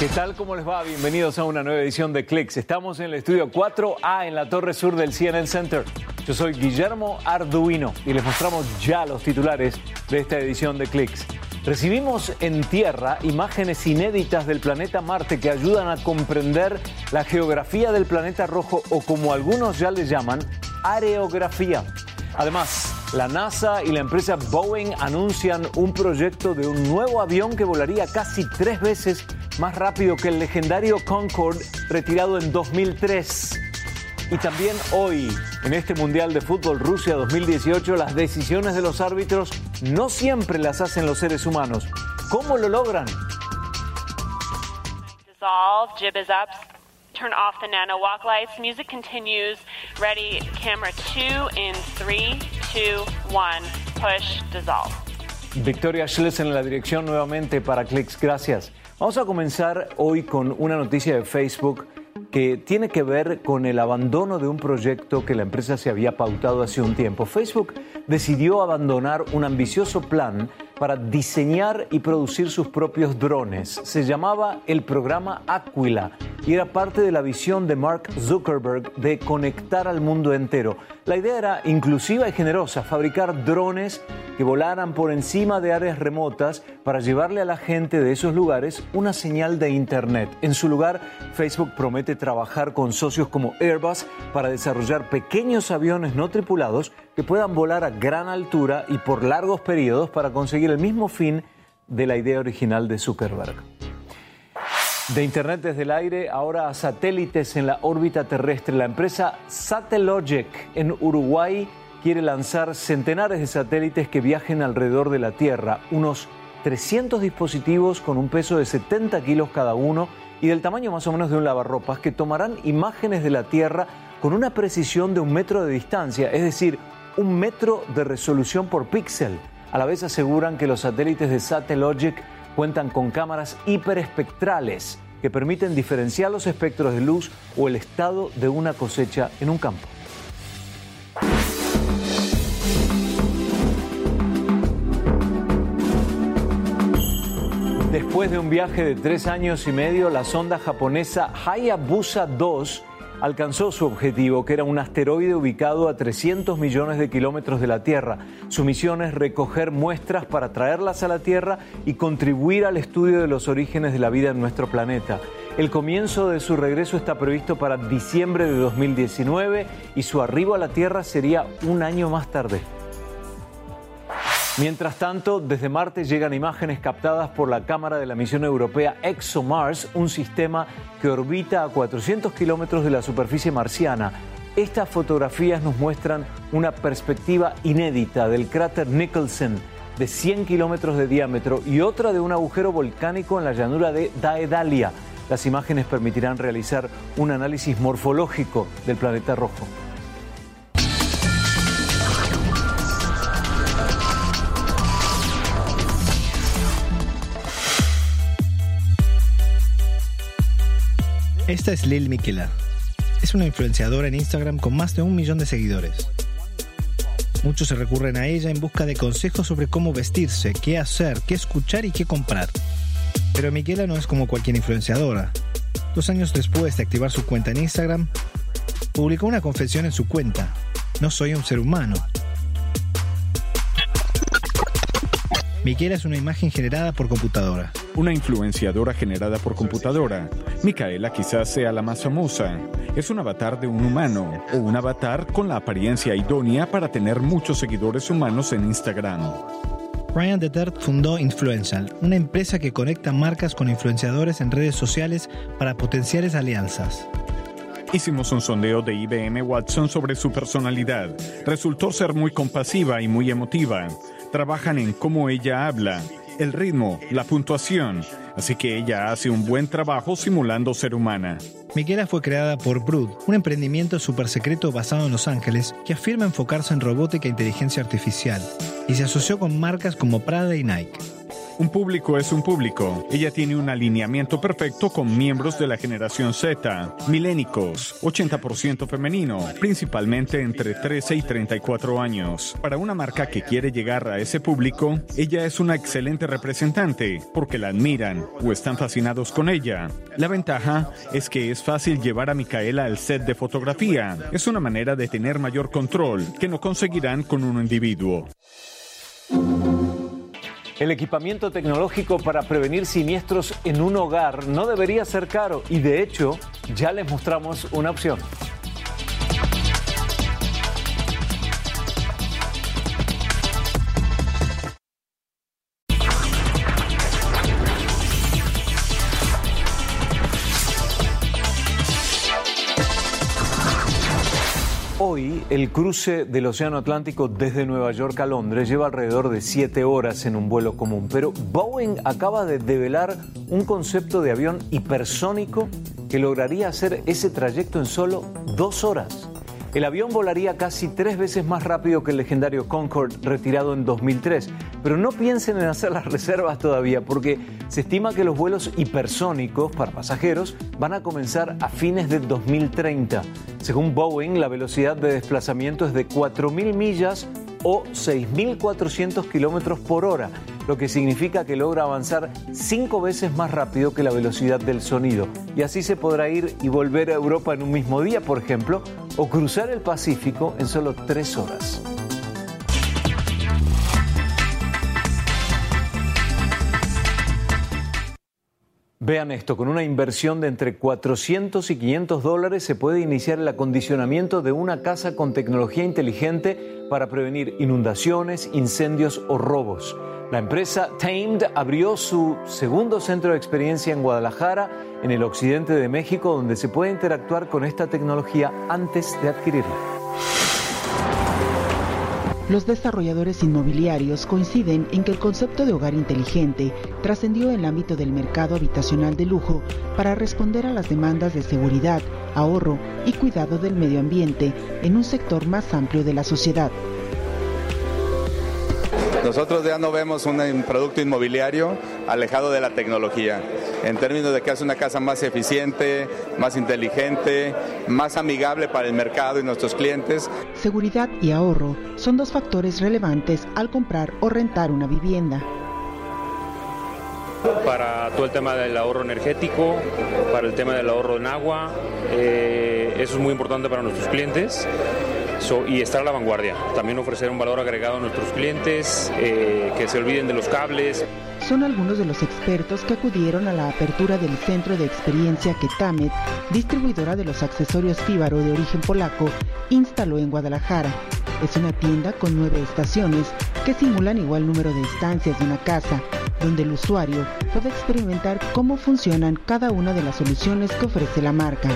¿Qué tal? ¿Cómo les va? Bienvenidos a una nueva edición de Clicks. Estamos en el estudio 4A en la torre sur del CNN Center. Yo soy Guillermo Arduino y les mostramos ya los titulares de esta edición de Clicks. Recibimos en tierra imágenes inéditas del planeta Marte que ayudan a comprender la geografía del planeta rojo o como algunos ya le llaman, areografía. Además, la NASA y la empresa Boeing anuncian un proyecto de un nuevo avión que volaría casi tres veces más rápido que el legendario Concorde retirado en 2003. Y también hoy, en este Mundial de Fútbol Rusia 2018, las decisiones de los árbitros no siempre las hacen los seres humanos. ¿Cómo lo logran? Dissolve, jib is up, turn off the nano walk lights. Music continues. Ready, camera two in three, two, one. Push, dissolve. Victoria Schlesen en la dirección nuevamente para Clicks. Gracias. Vamos a comenzar hoy con una noticia de Facebook que tiene que ver con el abandono de un proyecto que la empresa se había pautado hace un tiempo. Facebook decidió abandonar un ambicioso plan para diseñar y producir sus propios drones. Se llamaba el programa Aquila y era parte de la visión de Mark Zuckerberg de conectar al mundo entero. La idea era inclusiva y generosa, fabricar drones que volaran por encima de áreas remotas para llevarle a la gente de esos lugares una señal de Internet. En su lugar, Facebook promete trabajar con socios como Airbus para desarrollar pequeños aviones no tripulados que puedan volar a gran altura y por largos periodos para conseguir el mismo fin de la idea original de Zuckerberg. De Internet desde el aire, ahora a satélites en la órbita terrestre. La empresa Satellogic en Uruguay quiere lanzar centenares de satélites que viajen alrededor de la Tierra, unos 300 dispositivos con un peso de 70 kilos cada uno y del tamaño más o menos de un lavarropas que tomarán imágenes de la Tierra con una precisión de un metro de distancia, es decir, un metro de resolución por píxel. A la vez aseguran que los satélites de Satellogic cuentan con cámaras hiperespectrales que permiten diferenciar los espectros de luz o el estado de una cosecha en un campo. Después de un viaje de tres años y medio, la sonda japonesa Hayabusa 2 alcanzó su objetivo, que era un asteroide ubicado a 300 millones de kilómetros de la Tierra. Su misión es recoger muestras para traerlas a la Tierra y contribuir al estudio de los orígenes de la vida en nuestro planeta. El comienzo de su regreso está previsto para diciembre de 2019 y su arribo a la Tierra sería un año más tarde. Mientras tanto, desde Marte llegan imágenes captadas por la cámara de la misión europea ExoMars, un sistema que orbita a 400 kilómetros de la superficie marciana. Estas fotografías nos muestran una perspectiva inédita del cráter Nicholson de 100 kilómetros de diámetro y otra de un agujero volcánico en la llanura de Daedalia. Las imágenes permitirán realizar un análisis morfológico del planeta rojo. Esta es Lil Miquela. Es una influenciadora en Instagram con más de un millón de seguidores. Muchos se recurren a ella en busca de consejos sobre cómo vestirse, qué hacer, qué escuchar y qué comprar. Pero Miquela no es como cualquier influenciadora. Dos años después de activar su cuenta en Instagram, publicó una confesión en su cuenta. No soy un ser humano. Miquela es una imagen generada por computadora. Una influenciadora generada por computadora. Micaela quizás sea la más famosa. Es un avatar de un humano o un avatar con la apariencia idónea para tener muchos seguidores humanos en Instagram. Ryan Detert fundó Influential, una empresa que conecta marcas con influenciadores en redes sociales para potenciales alianzas. Hicimos un sondeo de IBM Watson sobre su personalidad. Resultó ser muy compasiva y muy emotiva. Trabajan en cómo ella habla, el ritmo, la puntuación. Así que ella hace un buen trabajo simulando ser humana. Miquela fue creada por Brood, un emprendimiento super secreto basado en Los Ángeles que afirma enfocarse en robótica e inteligencia artificial, y se asoció con marcas como Prada y Nike. Un público es un público. Ella tiene un alineamiento perfecto con miembros de la generación Z, milénicos, 80% femenino, principalmente entre 13 y 34 años. Para una marca que quiere llegar a ese público, ella es una excelente representante porque la admiran o están fascinados con ella. La ventaja es que es fácil llevar a Micaela al set de fotografía. Es una manera de tener mayor control que no conseguirán con un individuo. El equipamiento tecnológico para prevenir siniestros en un hogar no debería ser caro y de hecho ya les mostramos una opción. Hoy, el cruce del Océano Atlántico desde Nueva York a Londres lleva alrededor de siete horas en un vuelo común, pero Boeing acaba de develar un concepto de avión hipersónico que lograría hacer ese trayecto en solo dos horas. El avión volaría casi tres veces más rápido que el legendario Concorde retirado en 2003. Pero no piensen en hacer las reservas todavía, porque se estima que los vuelos hipersónicos para pasajeros van a comenzar a fines de 2030. Según Boeing, la velocidad de desplazamiento es de 4.000 millas o 6.400 kilómetros por hora, lo que significa que logra avanzar cinco veces más rápido que la velocidad del sonido. Y así se podrá ir y volver a Europa en un mismo día, por ejemplo, o cruzar el Pacífico en solo tres horas. Vean esto, con una inversión de entre 400 y 500 dólares se puede iniciar el acondicionamiento de una casa con tecnología inteligente para prevenir inundaciones, incendios o robos. La empresa Tamed abrió su segundo centro de experiencia en Guadalajara, en el occidente de México, donde se puede interactuar con esta tecnología antes de adquirirla. Los desarrolladores inmobiliarios coinciden en que el concepto de hogar inteligente trascendió en el ámbito del mercado habitacional de lujo para responder a las demandas de seguridad, ahorro y cuidado del medio ambiente en un sector más amplio de la sociedad. Nosotros ya no vemos un producto inmobiliario alejado de la tecnología, en términos de que hace una casa más eficiente, más inteligente, más amigable para el mercado y nuestros clientes. Seguridad y ahorro son dos factores relevantes al comprar o rentar una vivienda para todo el tema del ahorro energético, para el tema del ahorro en agua. Eh, eso es muy importante para nuestros clientes y estar a la vanguardia. También ofrecer un valor agregado a nuestros clientes, eh, que se olviden de los cables. Son algunos de los expertos que acudieron a la apertura del centro de experiencia que Tamet, distribuidora de los accesorios Fíbaro de origen polaco, instaló en Guadalajara. Es una tienda con nueve estaciones que simulan igual número de estancias de una casa, donde el usuario puede experimentar cómo funcionan cada una de las soluciones que ofrece la marca.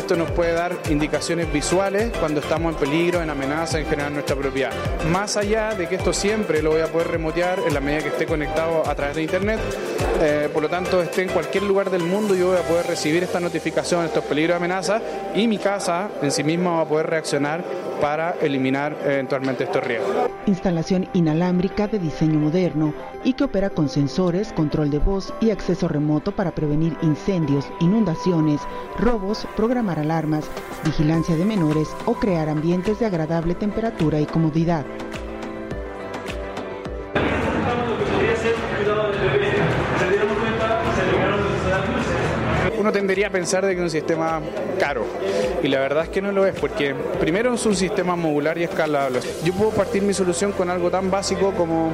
Esto nos puede dar indicaciones visuales cuando estamos en peligro, en amenaza, en general nuestra propiedad. Más allá de que esto siempre lo voy a poder remotear en la medida que esté conectado a través de Internet, eh, por lo tanto esté en cualquier lugar del mundo yo voy a poder recibir esta notificación, estos peligros de amenaza y mi casa en sí misma va a poder reaccionar para eliminar eventualmente estos riesgos. Instalación inalámbrica de diseño moderno y que opera con sensores, control de voz y acceso remoto para prevenir incendios, inundaciones, robos, programar alarmas, vigilancia de menores o crear ambientes de agradable temperatura y comodidad. Uno tendería a pensar de que es un sistema caro y la verdad es que no lo es porque primero es un sistema modular y escalable. Yo puedo partir mi solución con algo tan básico como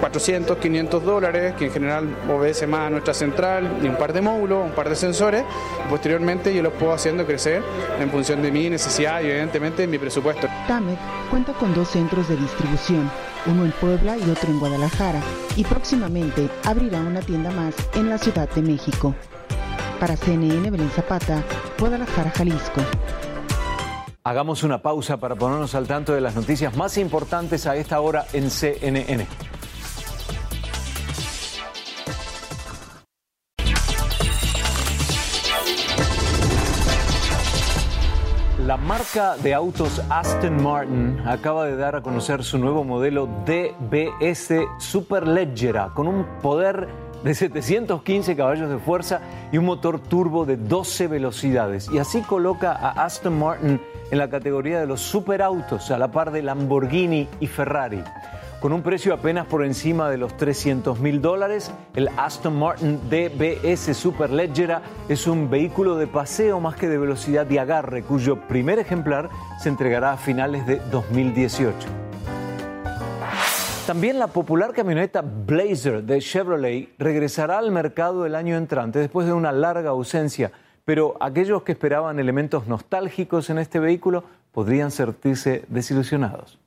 400, 500 dólares, que en general obedece más a nuestra central, y un par de módulos, un par de sensores. posteriormente yo los puedo haciendo crecer en función de mi necesidad y evidentemente de mi presupuesto. Tamet cuenta con dos centros de distribución, uno en Puebla y otro en Guadalajara, y próximamente abrirá una tienda más en la Ciudad de México. Para CNN, Belén Zapata, Guadalajara, Jalisco. Hagamos una pausa para ponernos al tanto de las noticias más importantes a esta hora en CNN. La marca de autos Aston Martin acaba de dar a conocer su nuevo modelo DBS Superleggera con un poder de 715 caballos de fuerza y un motor turbo de 12 velocidades. Y así coloca a Aston Martin en la categoría de los superautos, a la par de Lamborghini y Ferrari. Con un precio apenas por encima de los 300 mil dólares, el Aston Martin DBS Superleggera es un vehículo de paseo más que de velocidad y agarre, cuyo primer ejemplar se entregará a finales de 2018. También la popular camioneta Blazer de Chevrolet regresará al mercado el año entrante después de una larga ausencia, pero aquellos que esperaban elementos nostálgicos en este vehículo podrían sentirse desilusionados.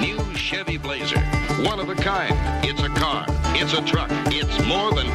New Chevy Blazer. One of a kind. It's a car. It's a truck. It's more than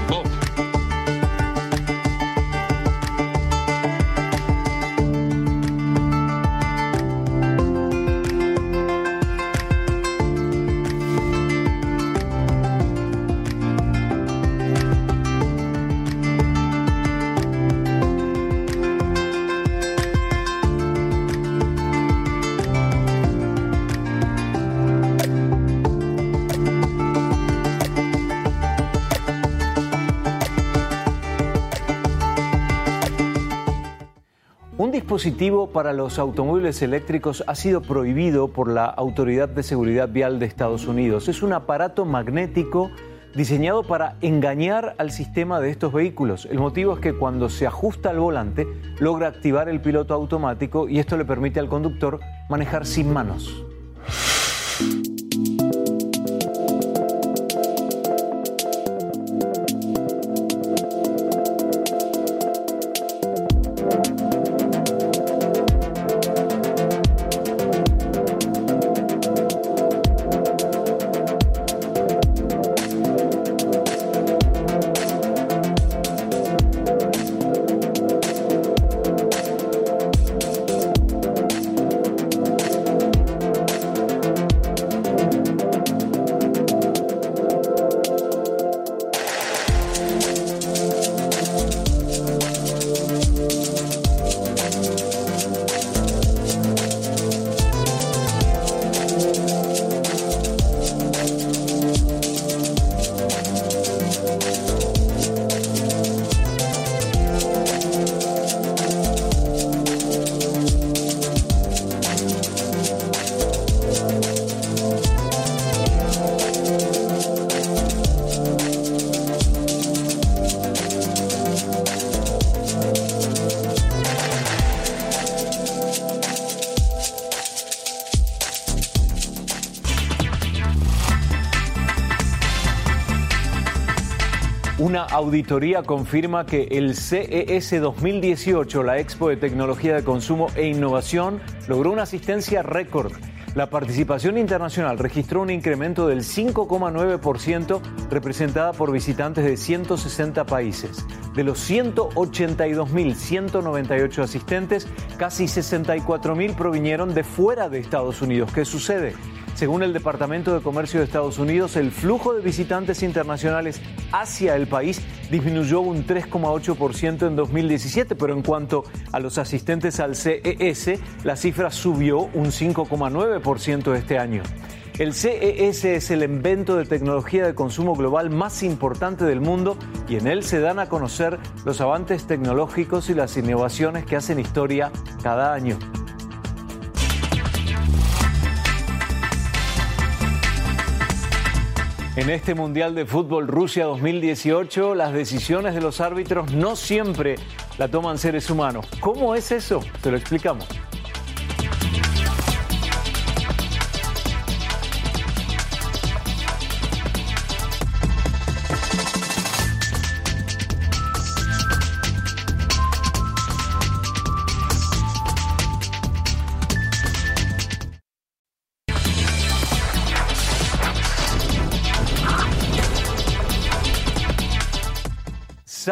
dispositivo para los automóviles eléctricos ha sido prohibido por la Autoridad de Seguridad Vial de Estados Unidos. Es un aparato magnético diseñado para engañar al sistema de estos vehículos. El motivo es que cuando se ajusta al volante logra activar el piloto automático y esto le permite al conductor manejar sin manos. Una auditoría confirma que el CES 2018, la Expo de Tecnología de Consumo e Innovación, logró una asistencia récord. La participación internacional registró un incremento del 5,9% representada por visitantes de 160 países. De los 182.198 asistentes, casi 64.000 provinieron de fuera de Estados Unidos. ¿Qué sucede? Según el Departamento de Comercio de Estados Unidos, el flujo de visitantes internacionales hacia el país disminuyó un 3,8% en 2017, pero en cuanto a los asistentes al CES, la cifra subió un 5,9% este año. El CES es el evento de tecnología de consumo global más importante del mundo y en él se dan a conocer los avances tecnológicos y las innovaciones que hacen historia cada año. En este Mundial de Fútbol Rusia 2018, las decisiones de los árbitros no siempre la toman seres humanos. ¿Cómo es eso? Te lo explicamos.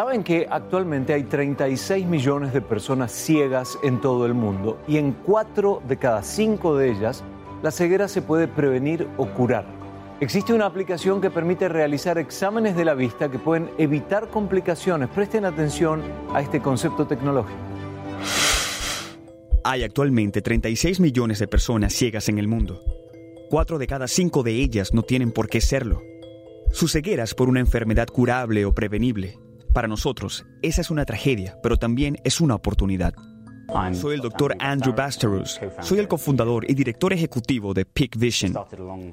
Saben que actualmente hay 36 millones de personas ciegas en todo el mundo y en 4 de cada 5 de ellas la ceguera se puede prevenir o curar. Existe una aplicación que permite realizar exámenes de la vista que pueden evitar complicaciones. Presten atención a este concepto tecnológico. Hay actualmente 36 millones de personas ciegas en el mundo. Cuatro de cada cinco de ellas no tienen por qué serlo. Su ceguera es por una enfermedad curable o prevenible. Para nosotros, esa es una tragedia, pero también es una oportunidad. Soy el doctor Andrew Basterus. Soy el cofundador y director ejecutivo de Peak Vision.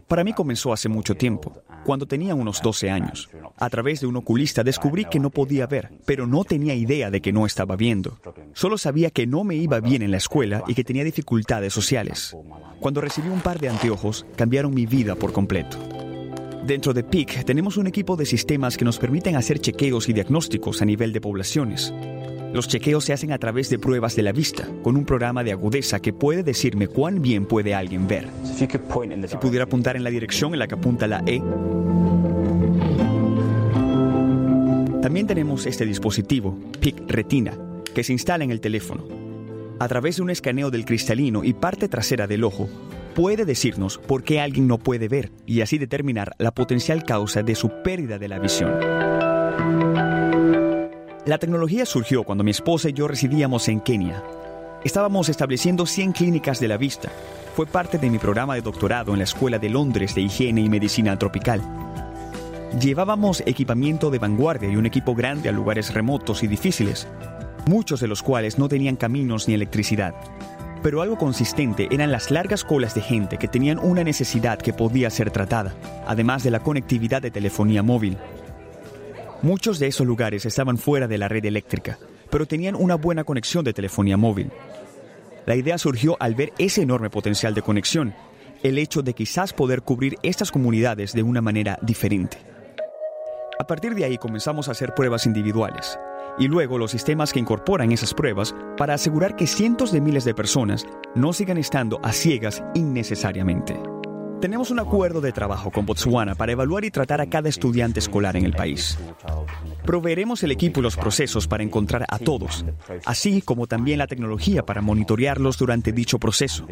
Para mí comenzó hace mucho tiempo, cuando tenía unos 12 años. A través de un oculista descubrí que no podía ver, pero no tenía idea de que no estaba viendo. Solo sabía que no me iba bien en la escuela y que tenía dificultades sociales. Cuando recibí un par de anteojos, cambiaron mi vida por completo. Dentro de PIC tenemos un equipo de sistemas que nos permiten hacer chequeos y diagnósticos a nivel de poblaciones. Los chequeos se hacen a través de pruebas de la vista, con un programa de agudeza que puede decirme cuán bien puede alguien ver. Si pudiera apuntar en la dirección en la que apunta la E. También tenemos este dispositivo, PIC Retina, que se instala en el teléfono. A través de un escaneo del cristalino y parte trasera del ojo, puede decirnos por qué alguien no puede ver y así determinar la potencial causa de su pérdida de la visión. La tecnología surgió cuando mi esposa y yo residíamos en Kenia. Estábamos estableciendo 100 clínicas de la vista. Fue parte de mi programa de doctorado en la Escuela de Londres de Higiene y Medicina Tropical. Llevábamos equipamiento de vanguardia y un equipo grande a lugares remotos y difíciles, muchos de los cuales no tenían caminos ni electricidad. Pero algo consistente eran las largas colas de gente que tenían una necesidad que podía ser tratada, además de la conectividad de telefonía móvil. Muchos de esos lugares estaban fuera de la red eléctrica, pero tenían una buena conexión de telefonía móvil. La idea surgió al ver ese enorme potencial de conexión, el hecho de quizás poder cubrir estas comunidades de una manera diferente. A partir de ahí comenzamos a hacer pruebas individuales y luego los sistemas que incorporan esas pruebas para asegurar que cientos de miles de personas no sigan estando a ciegas innecesariamente. Tenemos un acuerdo de trabajo con Botswana para evaluar y tratar a cada estudiante escolar en el país. Proveeremos el equipo y los procesos para encontrar a todos, así como también la tecnología para monitorearlos durante dicho proceso.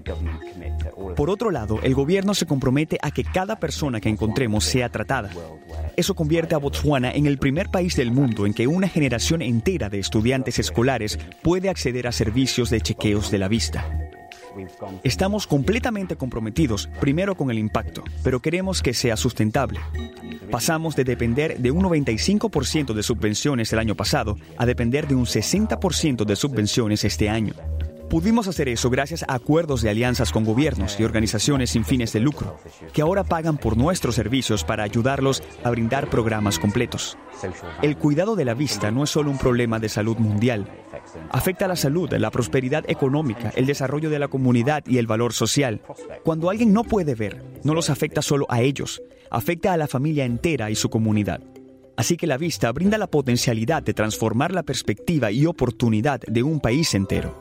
Por otro lado, el gobierno se compromete a que cada persona que encontremos sea tratada. Eso convierte a Botswana en el primer país del mundo en que una generación entera de estudiantes escolares puede acceder a servicios de chequeos de la vista. Estamos completamente comprometidos, primero con el impacto, pero queremos que sea sustentable. Pasamos de depender de un 95% de subvenciones el año pasado a depender de un 60% de subvenciones este año. Pudimos hacer eso gracias a acuerdos de alianzas con gobiernos y organizaciones sin fines de lucro, que ahora pagan por nuestros servicios para ayudarlos a brindar programas completos. El cuidado de la vista no es solo un problema de salud mundial, afecta la salud, la prosperidad económica, el desarrollo de la comunidad y el valor social. Cuando alguien no puede ver, no los afecta solo a ellos, afecta a la familia entera y su comunidad. Así que la vista brinda la potencialidad de transformar la perspectiva y oportunidad de un país entero.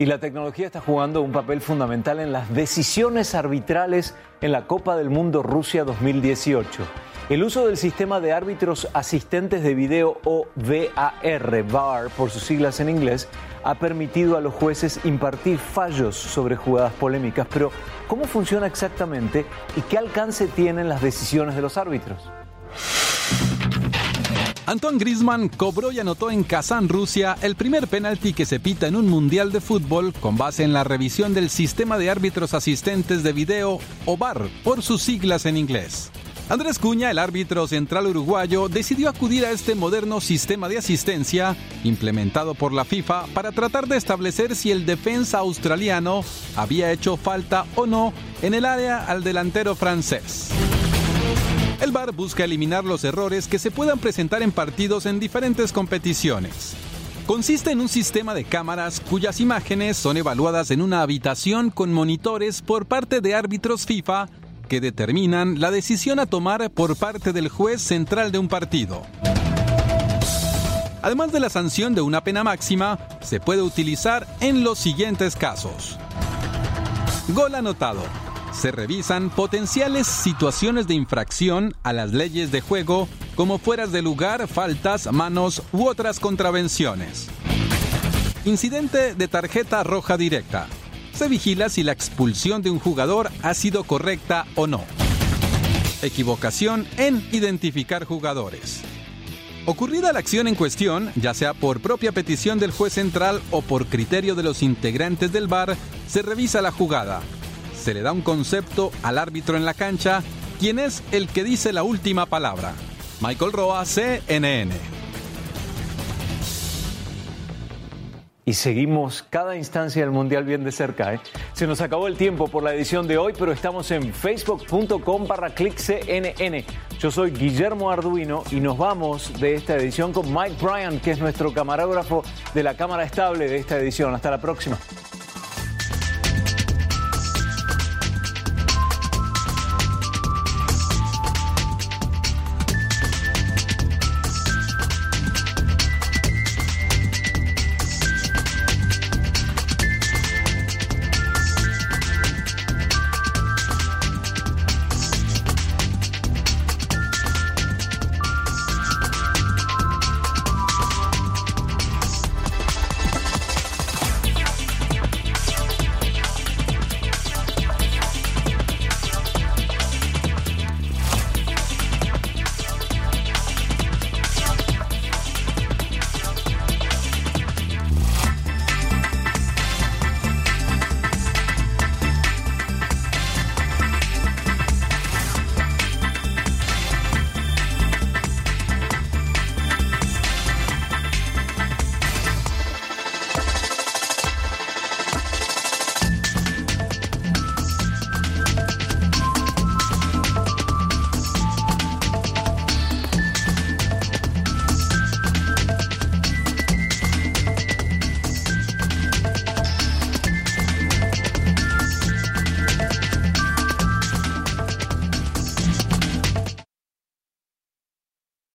Y la tecnología está jugando un papel fundamental en las decisiones arbitrales en la Copa del Mundo Rusia 2018. El uso del sistema de árbitros asistentes de video o VAR, VAR por sus siglas en inglés, ha permitido a los jueces impartir fallos sobre jugadas polémicas. Pero, ¿cómo funciona exactamente y qué alcance tienen las decisiones de los árbitros? Antoine Griezmann cobró y anotó en Kazán, Rusia, el primer penalti que se pita en un mundial de fútbol con base en la revisión del sistema de árbitros asistentes de video o VAR por sus siglas en inglés. Andrés Cuña, el árbitro central uruguayo, decidió acudir a este moderno sistema de asistencia implementado por la FIFA para tratar de establecer si el defensa australiano había hecho falta o no en el área al delantero francés. El VAR busca eliminar los errores que se puedan presentar en partidos en diferentes competiciones. Consiste en un sistema de cámaras cuyas imágenes son evaluadas en una habitación con monitores por parte de árbitros FIFA que determinan la decisión a tomar por parte del juez central de un partido. Además de la sanción de una pena máxima, se puede utilizar en los siguientes casos. Gol anotado. Se revisan potenciales situaciones de infracción a las leyes de juego como fueras de lugar, faltas, manos u otras contravenciones. Incidente de tarjeta roja directa se vigila si la expulsión de un jugador ha sido correcta o no. Equivocación en identificar jugadores. Ocurrida la acción en cuestión, ya sea por propia petición del juez central o por criterio de los integrantes del VAR, se revisa la jugada. Se le da un concepto al árbitro en la cancha, quien es el que dice la última palabra. Michael Roa, CNN. y seguimos cada instancia del Mundial bien de cerca. ¿eh? Se nos acabó el tiempo por la edición de hoy, pero estamos en facebook.com barra clickcnn. Yo soy Guillermo Arduino y nos vamos de esta edición con Mike Bryan, que es nuestro camarógrafo de la cámara estable de esta edición. Hasta la próxima.